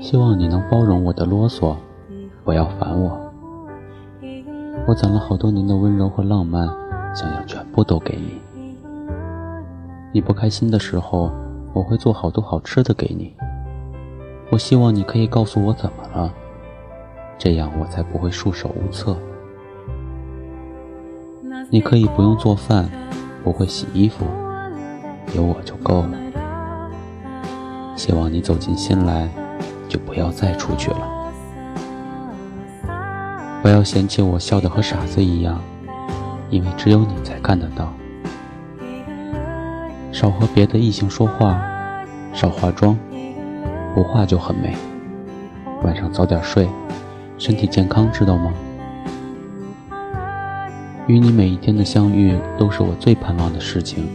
希望你能包容我的啰嗦，不要烦我。我攒了好多年的温柔和浪漫，想要全部都给你。你不开心的时候，我会做好多好吃的给你。我希望你可以告诉我怎么了，这样我才不会束手无策。你可以不用做饭，不会洗衣服，有我就够了。希望你走进心来，就不要再出去了。不要嫌弃我笑得和傻子一样，因为只有你才看得到。少和别的异性说话，少化妆，不化就很美。晚上早点睡，身体健康，知道吗？与你每一天的相遇都是我最盼望的事情。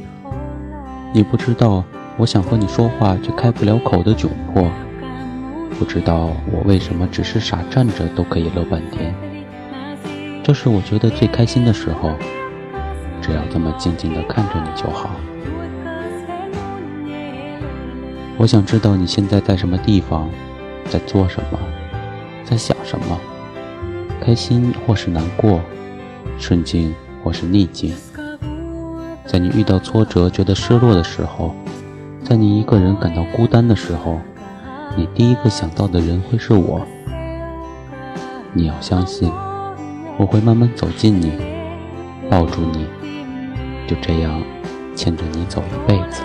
你不知道我想和你说话却开不了口的窘迫，不知道我为什么只是傻站着都可以乐半天。这是我觉得最开心的时候，只要这么静静地看着你就好。我想知道你现在在什么地方，在做什么，在想什么，开心或是难过，顺境或是逆境。在你遇到挫折、觉得失落的时候，在你一个人感到孤单的时候，你第一个想到的人会是我。你要相信，我会慢慢走近你，抱住你，就这样牵着你走一辈子。